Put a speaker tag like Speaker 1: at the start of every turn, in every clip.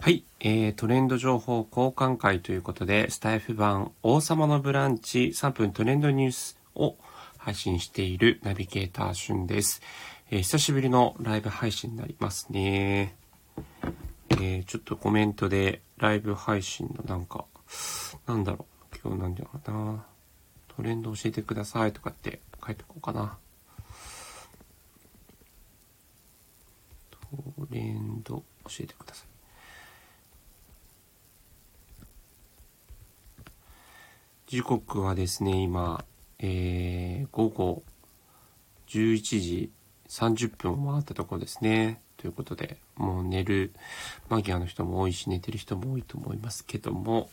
Speaker 1: はい、えー、トレンド情報交換会ということで、スタイフ版王様のブランチ3分トレンドニュースを配信しているナビゲーターしゅんです。えー、久しぶりのライブ配信になりますね。えー、ちょっとコメントでライブ配信のなんか、なんだろう、今日なんだろうな。トレンド教えてくださいとかって書いておこうかな。トレンド教えてください。時刻はですね、今、えー、午後11時30分を回ったところですね。ということで、もう寝る間際の人も多いし、寝てる人も多いと思いますけども、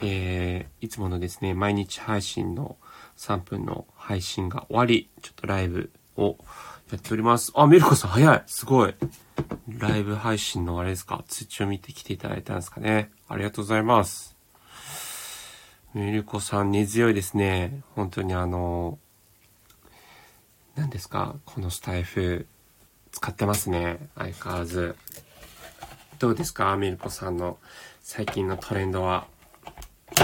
Speaker 1: えー、いつものですね、毎日配信の3分の配信が終わり、ちょっとライブをやっております。あ、メルコさん早いすごいライブ配信のあれですか？通知を見てきていただいたんですかね？ありがとうございます。メルコさん根強いですね。本当にあの、何ですか？このスタイフ使ってますね。相変わらず。どうですか？メルコさんの最近のトレンドは？ち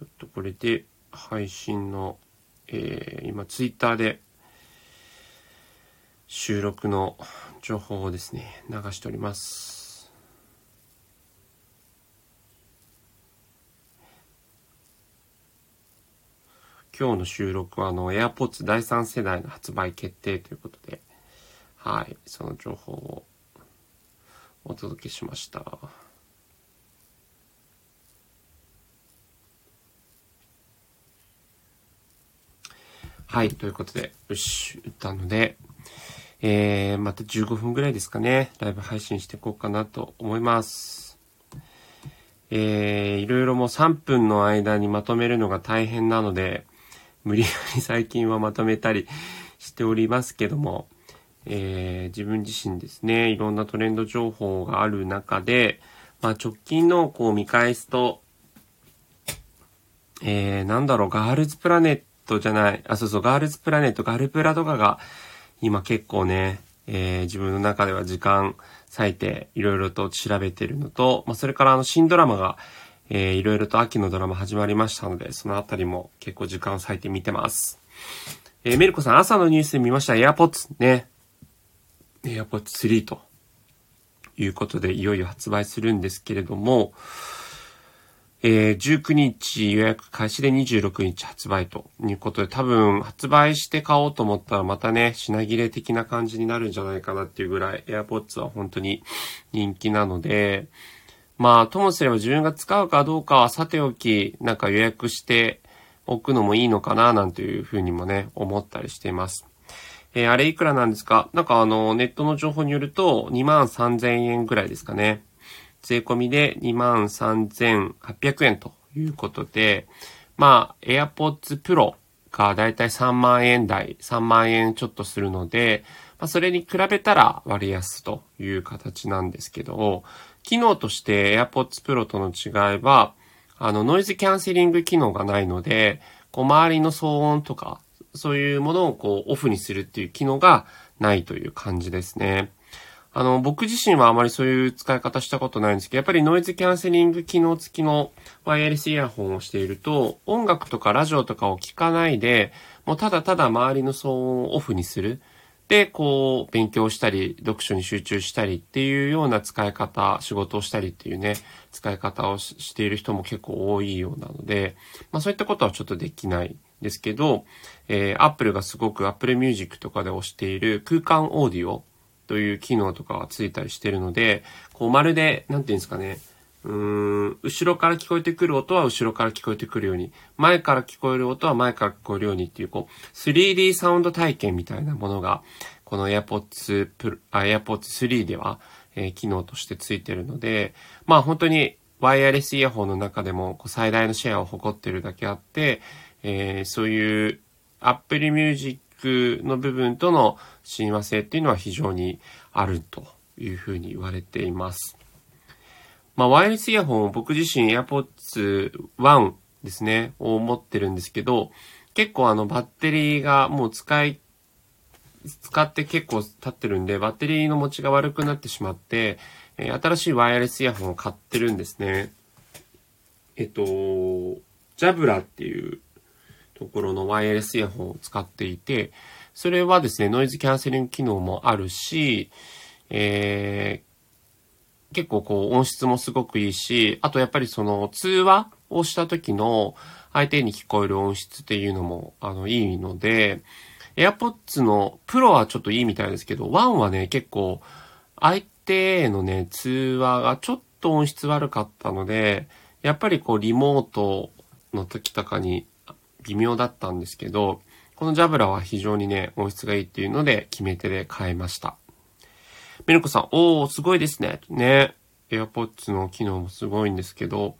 Speaker 1: ょっとこれで配信の、えー、今ツイッターで収録の情報をですね、流しております。今日の収録はあの AirPods 第3世代の発売決定ということで、はい、その情報をお届けしました。はい、ということで、よし、打ったので、えー、また15分ぐらいですかね、ライブ配信していこうかなと思います。えー、いろいろもう3分の間にまとめるのが大変なので、無理やり最近はまとめたりしておりますけども、えー、自分自身ですね、いろんなトレンド情報がある中で、まあ、直近のこう見返すと、えー、なんだろう、ガールズプラネットじゃない、あ、そうそう、ガールズプラネット、ガルプラとかが今結構ね、えー、自分の中では時間割いていろいろと調べてるのと、まあ、それからあの新ドラマが、えー、いろいろと秋のドラマ始まりましたので、そのあたりも結構時間割いて見てます。えー、メルコさん、朝のニュースで見ました AirPods ね。AirPods 3ということで、いよいよ発売するんですけれども、えー、19日予約開始で26日発売ということで、多分発売して買おうと思ったらまたね、品切れ的な感じになるんじゃないかなっていうぐらい AirPods は本当に人気なので、まあ、ともすれば自分が使うかどうかはさておき、なんか予約しておくのもいいのかな、なんていうふうにもね、思ったりしています。えー、あれいくらなんですか？なんかあの、ネットの情報によると、2万3000円ぐらいですかね。税込みで23,800円ということで、まあ、AirPods Pro がだいたい3万円台、3万円ちょっとするので、まあ、それに比べたら割安という形なんですけど、機能として AirPods Pro との違いは、あの、ノイズキャンセリング機能がないので、こう、周りの騒音とか、そういうものをこう、オフにするっていう機能がないという感じですね。あの、僕自身はあまりそういう使い方したことないんですけど、やっぱりノイズキャンセリング機能付きのワイヤレスイヤホンをしていると、音楽とかラジオとかを聞かないで、もうただただ周りの騒音をオフにする。で、こう、勉強したり、読書に集中したりっていうような使い方、仕事をしたりっていうね、使い方をしている人も結構多いようなので、まあそういったことはちょっとできないですけど、えー、Apple がすごく Apple Music とかで押している空間オーディオという機能とかがついたりしてるので、こうまるで、なんていうんですかね、うーん、後ろから聞こえてくる音は後ろから聞こえてくるように、前から聞こえる音は前から聞こえるようにっていう、こう、3D サウンド体験みたいなものが、この AirPods Pro、AirPods 3では、えー、機能としてついてるので、まあ本当にワイヤレスイヤホンの中でもこう最大のシェアを誇ってるだけあって、えー、そういう Apple Music の部分との親和性っていうのは非常にあるというふうに言われています。まあ、ワイヤレスイヤホンを僕自身 AirPods One ですね、を持ってるんですけど、結構あのバッテリーがもう使い使って結構経ってるんで、バッテリーの持ちが悪くなってしまって、え、新しいワイヤレスイヤホンを買ってるんですね。えっと、ジャブラっていうところのワイヤレスイヤホンを使っていて、それはですね、ノイズキャンセリング機能もあるし、えー、結構こう音質もすごくいいし、あとやっぱりその通話をした時の相手に聞こえる音質っていうのもあのいいので、AirPods のプロはちょっといいみたいですけど、1はね、結構相手へのね、通話がちょっと音質悪かったので、やっぱりこうリモートの時とかに微妙だったんですけど、このジャブラは非常にね、音質がいいっていうので決め手で買いました。メルコさん、おー、すごいですね。ね。AirPods の機能もすごいんですけど、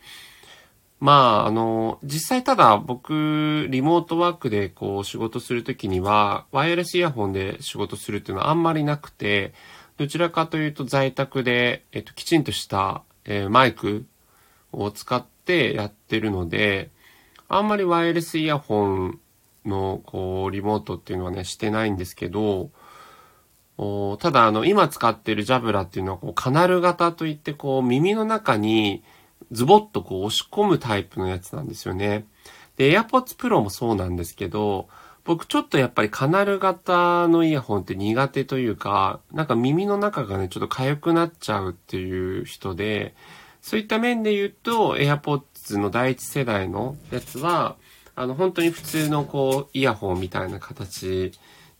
Speaker 1: まあ、あの、実際ただ僕、リモートワークでこう仕事するときには、ワイヤレスイヤホンで仕事するっていうのはあんまりなくて、どちらかというと在宅で、えっと、きちんとした、えー、マイクを使ってやってるので、あんまりワイヤレスイヤホンの、こう、リモートっていうのはね、してないんですけど、おただ、あの、今使ってるジャブラっていうのは、こう、カナル型といって、こう、耳の中に、ズボッとこう、押し込むタイプのやつなんですよね。で、AirPods Pro もそうなんですけど、僕ちょっとやっぱりカナル型のイヤホンって苦手というか、なんか耳の中がね、ちょっと痒くなっちゃうっていう人で、そういった面で言うと、AirPods の第一世代のやつは、あの、本当に普通のこう、イヤホンみたいな形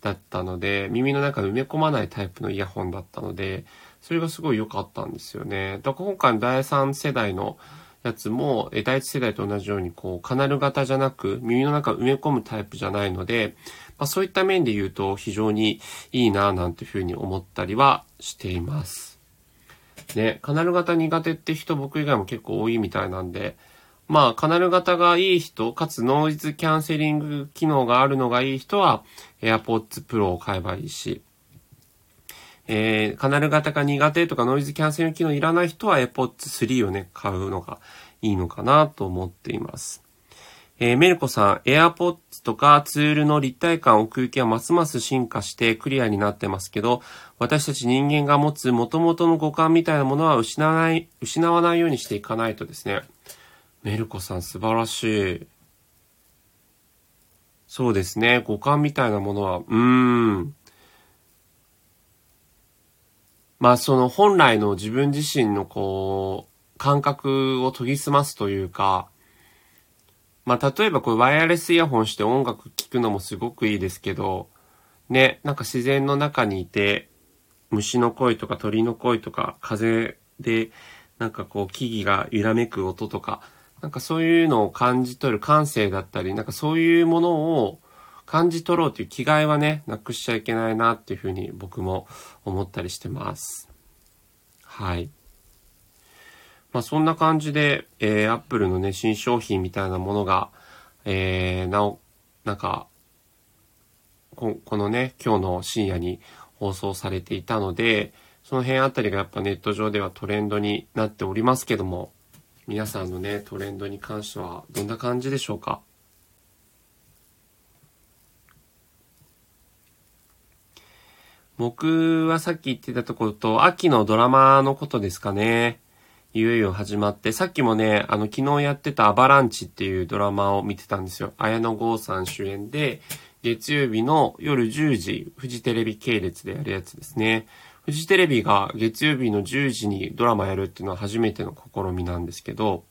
Speaker 1: だったので、耳の中埋め込まないタイプのイヤホンだったので、それがすごい良かったんですよね。だから今回の第3世代のやつも、え第1世代と同じように、こう、カナル型じゃなく、耳の中埋め込むタイプじゃないので、まあ、そういった面で言うと非常にいいななんていうふうに思ったりはしています。ね、カナル型苦手って人僕以外も結構多いみたいなんで、まあ、カナル型がいい人、かつノイズキャンセリング機能があるのがいい人は、AirPods Pro を買えばいいし、えー、カナル型が苦手とかノイズキャンセリング機能いらない人は AirPods 3をね、買うのがいいのかなと思っています。えー、メルコさん、AirPods とかツールの立体感、奥行きはますます進化してクリアになってますけど、私たち人間が持つ元々の五感みたいなものは失わない、失わないようにしていかないとですね。メルコさん素晴らしい。そうですね。五感みたいなものは、うーん。まあその本来の自分自身のこう、感覚を研ぎ澄ますというか、まあ例えばこれワイヤレスイヤホンして音楽聴くのもすごくいいですけど、ね、なんか自然の中にいて、虫の声とか鳥の声とか風でなんかこう木々が揺らめく音とか、なんかそういうのを感じ取る感性だったり、なんかそういうものを感じ取ろうという気概はね、なくしちゃいけないなっていうふうに僕も思ったりしてます。はい。まあそんな感じで、えー、Apple のね、新商品みたいなものが、えー、なお、なんか、ここのね、今日の深夜に放送されていたので、その辺あたりがやっぱネット上ではトレンドになっておりますけども、皆さんのね、トレンドに関してはどんな感じでしょうか？僕はさっき言ってたところと、秋のドラマのことですかね。いよいよ始まって、さっきもね、あの、昨日やってたアバランチっていうドラマを見てたんですよ。綾野剛さん主演で、月曜日の夜10時、フジテレビ系列でやるやつですね。フジテレビが月曜日の10時にドラマやるっていうのは初めての試みなんですけど、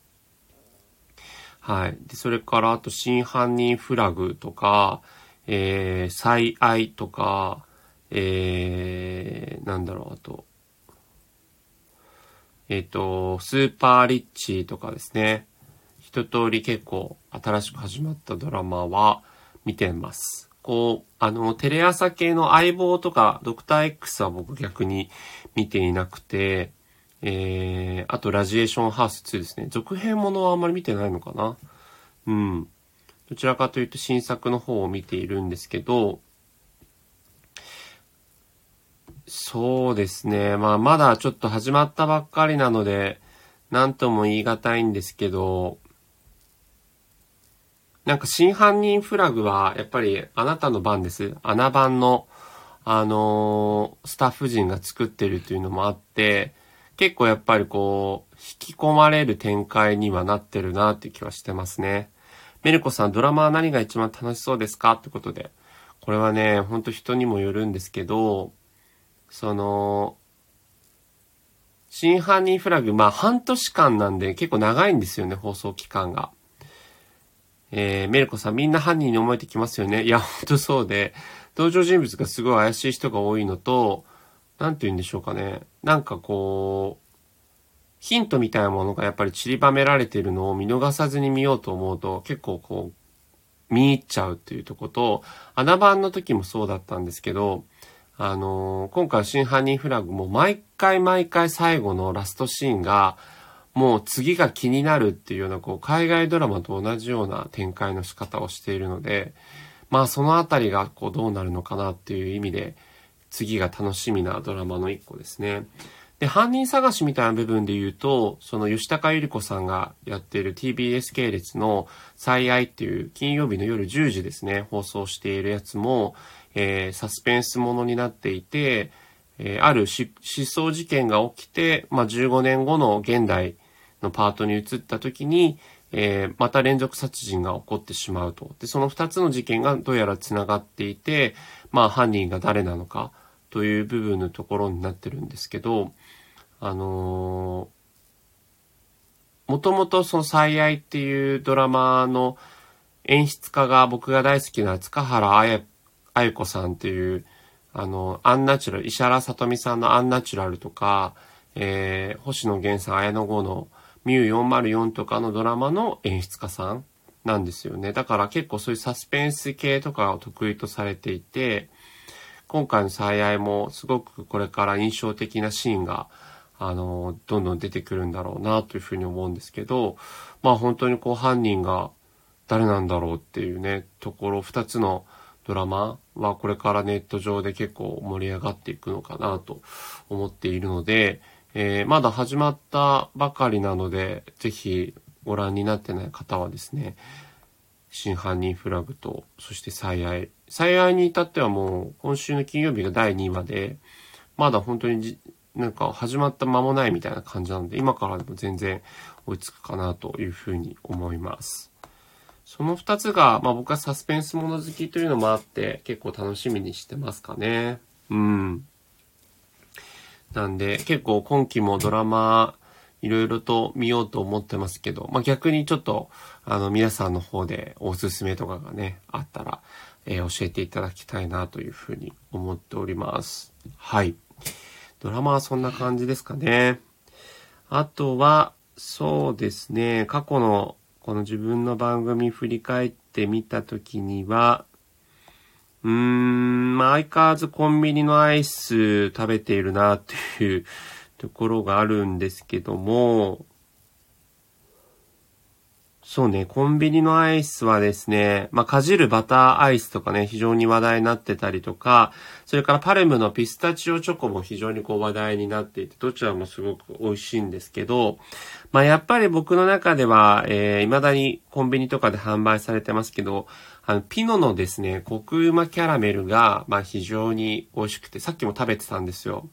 Speaker 1: はい。で、それから、あと、真犯人フラグとか、えー、最愛とか、えー、なんだろう、あと、えっ、ー、と、スーパーリッチとかですね。一通り結構新しく始まったドラマは見てます。こう、あの、テレ朝系の相棒とか、ドクター X は僕逆に見ていなくて、えー、あと、ラジエーションハウス2ですね。続編ものはあんまり見てないのかなうん。どちらかというと新作の方を見ているんですけど、そうですね。まあ、まだちょっと始まったばっかりなので、なんとも言い難いんですけど、なんか真犯人フラグは、やっぱりあなたの番です。穴番の、あのー、スタッフ陣が作ってるというのもあって、結構やっぱりこう、引き込まれる展開にはなってるなって気はしてますね。メルコさん、ドラマは何が一番楽しそうですかってことで。これはね、ほんと人にもよるんですけど、その、真犯人フラグ、まあ半年間なんで結構長いんですよね、放送期間が。えー、メルコさん、みんな犯人に思えてきますよね。いや、ほんとそうで、登場人物がすごい怪しい人が多いのと、なんて言うんでしょうかね。なんかこう、ヒントみたいなものがやっぱり散りばめられているのを見逃さずに見ようと思うと結構こう、見入っちゃうっていうとこと穴番の時もそうだったんですけど、あのー、今回真犯人フラグも毎回毎回最後のラストシーンが、もう次が気になるっていうような、こう、海外ドラマと同じような展開の仕方をしているので、まあそのあたりがこうどうなるのかなっていう意味で、次が楽しみなドラマの一個ですね。で、犯人探しみたいな部分で言うと、その吉高由里子さんがやっている TBS 系列の最愛っていう金曜日の夜10時ですね、放送しているやつも、えー、サスペンスものになっていて、えー、ある失踪事件が起きて、まあ、15年後の現代のパートに移った時に、えー、また連続殺人が起こってしまうと。で、その二つの事件がどうやら繋がっていて、まあ犯人が誰なのかという部分のところになってるんですけど、あのー、もともとその最愛っていうドラマの演出家が僕が大好きな塚原あや子さんっていう、あの、アンナチュラル、石原さとみさんのアンナチュラルとか、えー、星野源さん、綾野剛のミュー404とかのドラマの演出家さんなんですよね。だから結構そういうサスペンス系とかを得意とされていて、今回の最愛もすごくこれから印象的なシーンが、あの、どんどん出てくるんだろうなというふうに思うんですけど、まあ本当にこう犯人が誰なんだろうっていうね、ところ、二つのドラマはこれからネット上で結構盛り上がっていくのかなと思っているので、えー、まだ始まったばかりなので、ぜひご覧になってない方はですね、真犯人フラグと、そして最愛。最愛に至ってはもう今週の金曜日が第2話で、まだ本当にじなんか始まった間もないみたいな感じなので、今からでも全然追いつくかなというふうに思います。その2つが、まあ僕はサスペンスもの好きというのもあって、結構楽しみにしてますかね。うん。なんで、結構今期もドラマ、いろいろと見ようと思ってますけど、まあ、逆にちょっと、あの、皆さんの方でおすすめとかがね、あったら、えー、教えていただきたいなというふうに思っております。はい。ドラマはそんな感じですかね。あとは、そうですね、過去のこの自分の番組振り返ってみたときには、うーん、まあ、相変わらずコンビニのアイス食べているなっていうところがあるんですけども、そうね、コンビニのアイスはですね、まあ、かじるバターアイスとかね、非常に話題になってたりとか、それからパルムのピスタチオチョコも非常にこう話題になっていて、どちらもすごく美味しいんですけど、まあ、やっぱり僕の中では、えー、未だにコンビニとかで販売されてますけど、あの、ピノのですね、コクうまキャラメルが、まあ、非常に美味しくて、さっきも食べてたんですよ。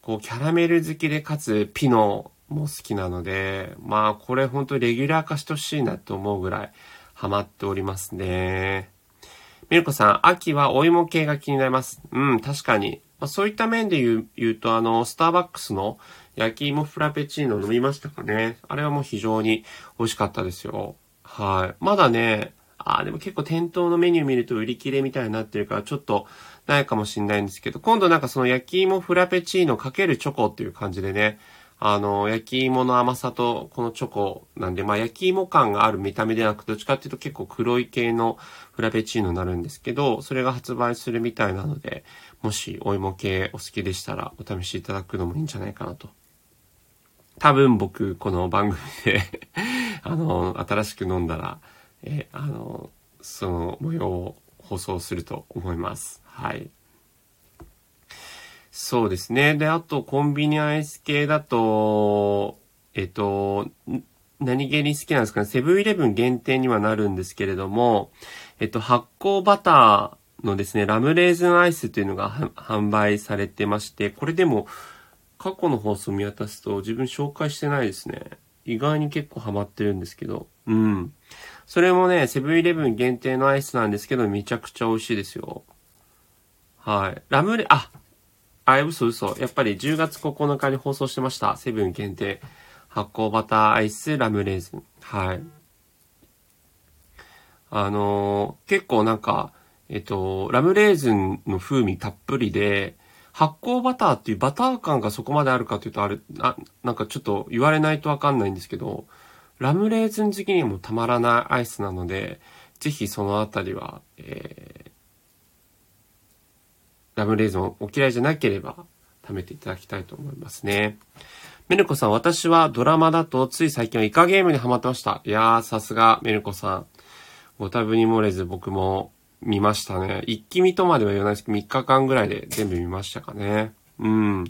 Speaker 1: こう、キャラメル好きでかつ、ピノも好きなので、まあこれ本当にレギュラー化してほしいなと思うぐらいハマっておりますね。ミルコさん、秋はお芋系が気になります。うん、確かに。まあ、そういった面で言う言うと、あの、スターバックスの焼き芋フラペチーノ飲みましたかね。あれはもう非常に美味しかったですよ。はい。まだね、ああ、でも結構店頭のメニュー見ると売り切れみたいになってるからちょっとないかもしんないんですけど、今度なんかその焼き芋フラペチーノかけるチョコっていう感じでね、あの、焼き芋の甘さとこのチョコなんで、まあ焼き芋感がある見た目ではなく、どっちかっていうと結構黒い系のフラペチーノになるんですけど、それが発売するみたいなので、もしお芋系お好きでしたらお試しいただくのもいいんじゃないかなと。多分僕、この番組で あの、新しく飲んだら、えあの、その模様を放送すると思います。はい。そうですね。で、あと、コンビニアイス系だと、えっと、何気に好きなんですかね。セブンイレブン限定にはなるんですけれども、えっと、発酵バターのですね、ラムレーズンアイスというのが販売されてまして、これでも過去の放送見渡すと自分紹介してないですね。意外に結構ハマってるんですけど。うん。それもね、セブンイレブン限定のアイスなんですけど、めちゃくちゃ美味しいですよ。はい。ラムレ、あ、あ、嘘嘘。やっぱり10月9日に放送してました。セブン限定。発酵バターアイスラムレーズン。はい。あのー、結構なんか、えっと、ラムレーズンの風味たっぷりで、発酵バターっていうバター感がそこまであるかというとある、あ、なんかちょっと言われないとわかんないんですけど、ラムレーズン好きにもたまらないアイスなので、ぜひそのあたりは、えー、ラムレーズンお嫌いじゃなければ食べていただきたいと思いますね。メルコさん、私はドラマだとつい最近はイカゲームにハマってました。いやー、さすがメルコさん。ご多分に漏れず僕も見ましたね。一気見とまでは言わないですけど、3日間ぐらいで全部見ましたかね。うん。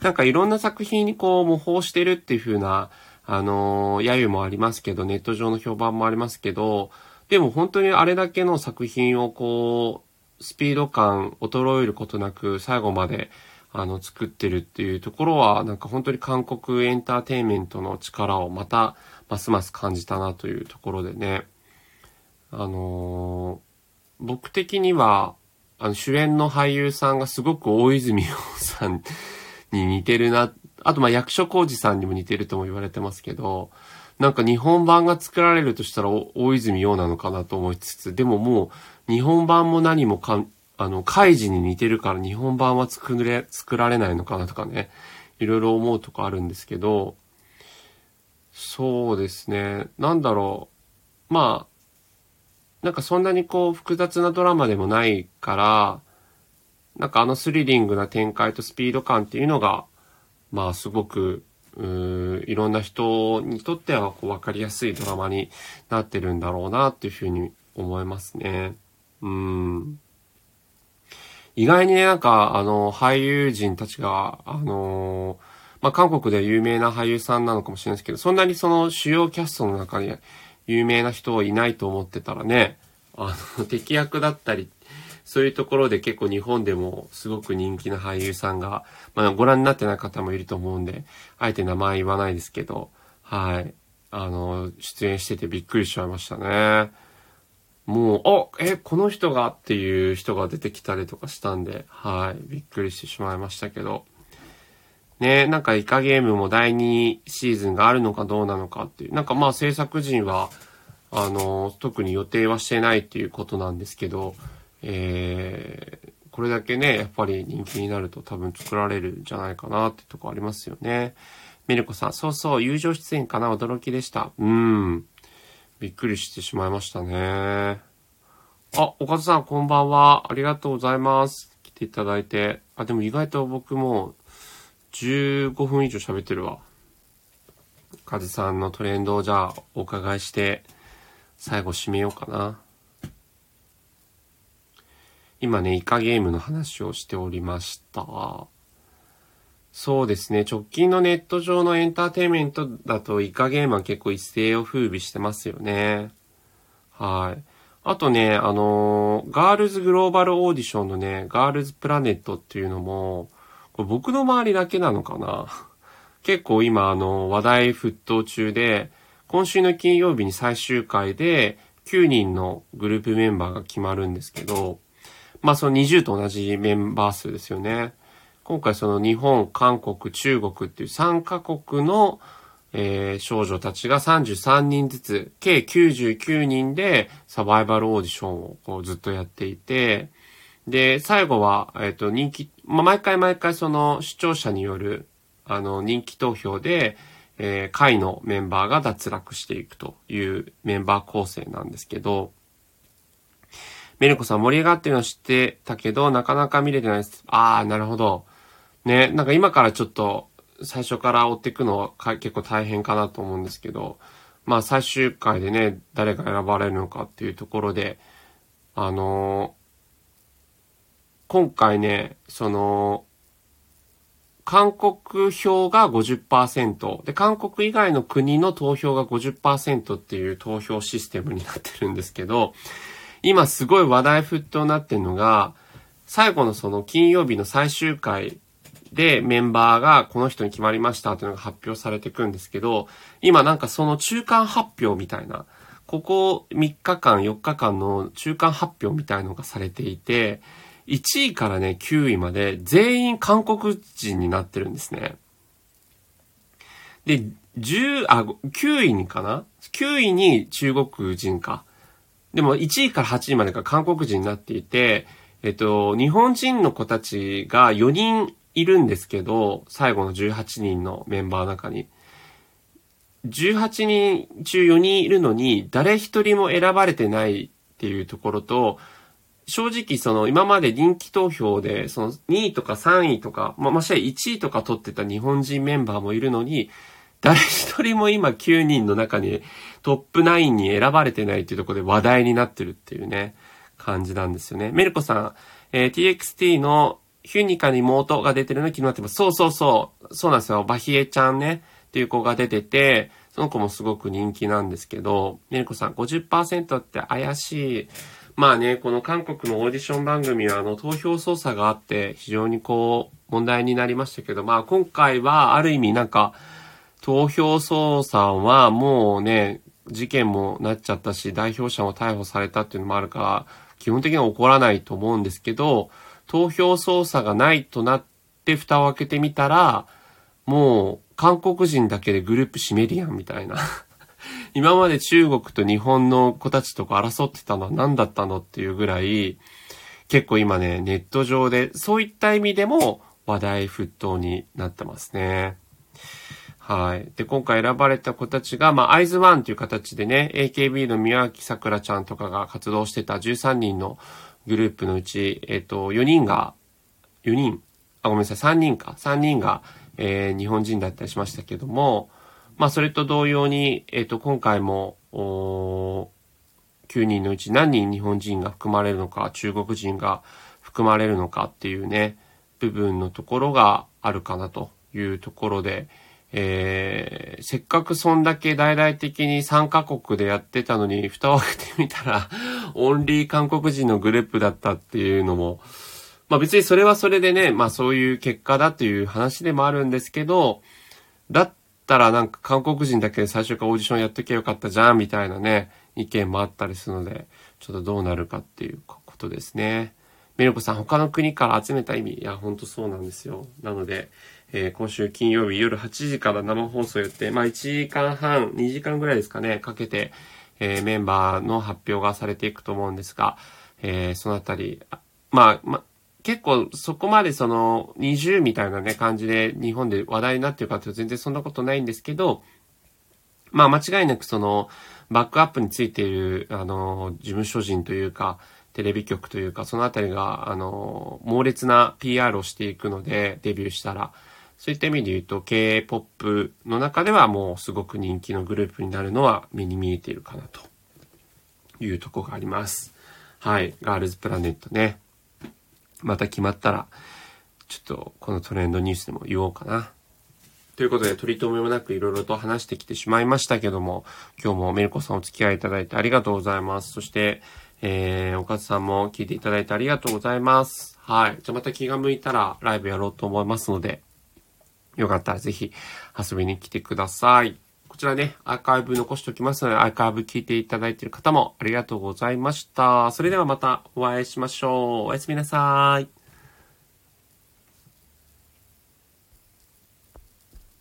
Speaker 1: なんかいろんな作品にこう模倣してるっていう風な、あのー、揶揄もありますけど、ネット上の評判もありますけど、でも本当にあれだけの作品をこう、スピード感衰えることなく最後まであの作ってるっていうところはなんか本当に韓国エンターテインメントの力をまたますます感じたなというところでね。あの、僕的には、あの、主演の俳優さんがすごく大泉洋さんに似てるな。あと、ま、役所広司さんにも似てるとも言われてますけど、なんか日本版が作られるとしたら大泉洋なのかなと思いつつ、でももう日本版も何もかん、あの、カイジに似てるから日本版は作れ、作られないのかなとかね、いろいろ思うとこあるんですけど、そうですね、なんだろう。まあ、なんかそんなにこう複雑なドラマでもないから、なんかあのスリリングな展開とスピード感っていうのが、まあすごく、ういろんな人にとってはこう分かりやすいドラマになってるんだろうなっていうふうに思いますね。うん。意外にね、なんか、あの、俳優陣たちが、あのまあ、韓国で有名な俳優さんなのかもしれないですけど、そんなにその主要キャストの中に有名な人はいないと思ってたらね、あの、敵役だったり、そういうところで結構日本でもすごく人気な俳優さんが、まあご覧になってない方もいると思うんで、あえて名前言わないですけど、はい。あの、出演しててびっくりしちゃいましたね。もう、あ、え、この人がっていう人が出てきたりとかしたんで、はい。びっくりしてしまいましたけど。ね、なんかイカゲームも第2シーズンがあるのかどうなのかっていう、なんかまあ制作陣は、あの、特に予定はしてないっていうことなんですけど、えー、これだけね、やっぱり人気になると多分作られるんじゃないかなってとこありますよね。メルコさん、そうそう、友情出演かな？驚きでした。うん。びっくりしてしまいましたね。あ、岡田さん、こんばんは。ありがとうございます。来ていただいて。あ、でも意外と僕も15分以上喋ってるわ。カズさんのトレンドをじゃあお伺いして、最後締めようかな。今ね、イカゲームの話をしておりました。そうですね、直近のネット上のエンターテインメントだとイカゲームは結構一世を風靡してますよね。はい。あとね、あのー、ガールズグローバルオーディションのね、ガールズプラネットっていうのも、これ僕の周りだけなのかな？結構今あの話題沸騰中で、今週の金曜日に最終回で9人のグループメンバーが決まるんですけど、まあその20と同じメンバー数ですよね。今回その日本、韓国、中国っていう3カ国の、えー、少女たちが33人ずつ、計99人でサバイバルオーディションをこうずっとやっていて、で、最後は、えっ、ー、と、人気、まあ、毎回毎回その視聴者による、あの、人気投票で、えー、会のメンバーが脱落していくというメンバー構成なんですけど、メルコさん盛り上がってるの知ってたけど、なかなか見れてないです。あー、なるほど。ね、なんか今からちょっと最初から追っていくのは結構大変かなと思うんですけど、まあ最終回でね、誰が選ばれるのかっていうところで、あの今回ね、その、韓国票が50%で、韓国以外の国の投票が50%っていう投票システムになってるんですけど、今すごい話題沸騰になってるのが、最後のその金曜日の最終回でメンバーがこの人に決まりましたというのが発表されていくんですけど、今なんかその中間発表みたいな、ここ3日間、4日間の中間発表みたいのがされていて、1位からね、9位まで全員韓国人になってるんですね。で、10、あ、9位にかな ?9 位に中国人か。でも1位から8位までが韓国人になっていて、えっと、日本人の子たちが4人いるんですけど、最後の18人のメンバーの中に。18人中4人いるのに、誰一人も選ばれてないっていうところと、正直その今まで人気投票で、その2位とか3位とか、まあ、まして1位とか取ってた日本人メンバーもいるのに、誰一人も今9人の中にトップ9に選ばれてないっていうところで話題になってるっていうね、感じなんですよね。メルコさん、えー、TXT のヒュニカに妹が出てるの気になってます。そうそうそう。そうなんですよ。バヒエちゃんね、っていう子が出てて、その子もすごく人気なんですけど、メルコさん50%って怪しい。まあね、この韓国のオーディション番組はあの投票操作があって非常にこう問題になりましたけど、まあ今回はある意味なんか投票操作はもうね、事件もなっちゃったし、代表者も逮捕されたっていうのもあるから、基本的には起こらないと思うんですけど、投票操作がないとなって蓋を開けてみたら、もう韓国人だけでグループ閉めるやんみたいな。今まで中国と日本の子たちとか争ってたのは何だったのっていうぐらい、結構今ね、ネット上でそういった意味でも話題沸騰になってますね。はい。で、今回選ばれた子たちが、まあ、アイズワンという形でね、AKB の宮脇さくらちゃんとかが活動してた13人のグループのうち、えっ、と、4人が、4人、あ、ごめんなさい、3人か。3人が、えー、日本人だったりしましたけども、まあ、それと同様に、えっ、と、今回も、お9人のうち何人日本人が含まれるのか、中国人が含まれるのかっていうね、部分のところがあるかなというところで、えー、せっかくそんだけ大々的に3カ国でやってたのに、蓋を開けてみたら、オンリー韓国人のグループだったっていうのも、まあ別にそれはそれでね、まあそういう結果だという話でもあるんですけど、だったらなんか韓国人だけで最初からオーディションやっときゃよかったじゃん、みたいなね、意見もあったりするので、ちょっとどうなるかっていうことですね。メルコさん、他の国から集めた意味、いや、ほんとそうなんですよ。なので、えー、今週金曜日夜8時から生放送やって、まあ1時間半、2時間ぐらいですかね、かけて、えー、メンバーの発表がされていくと思うんですが、えー、そのあたり、まあ、まあ、結構そこまでその20みたいなね感じで日本で話題になってるかというと全然そんなことないんですけど、まあ間違いなくそのバックアップについているあの事務所人というかテレビ局というかそのあたりがあの猛烈な PR をしていくのでデビューしたら、そういった意味で言うと K-POP の中ではもうすごく人気のグループになるのは目に見えているかなというとこがあります。はい。ガールズプラネットね。また決まったら、ちょっとこのトレンドニュースでも言おうかな。ということで、取り留めもなくいろいろと話してきてしまいましたけども、今日もメルコさんお付き合いいただいてありがとうございます。そして、えー、おかずさんも聞いていただいてありがとうございます。はい。じゃあまた気が向いたらライブやろうと思いますので、よかったらぜひ遊びに来てください。こちらね、アーカイブ残しておきますので、アーカイブ聞いていただいている方もありがとうございました。それではまたお会いしましょう。おやすみなさい。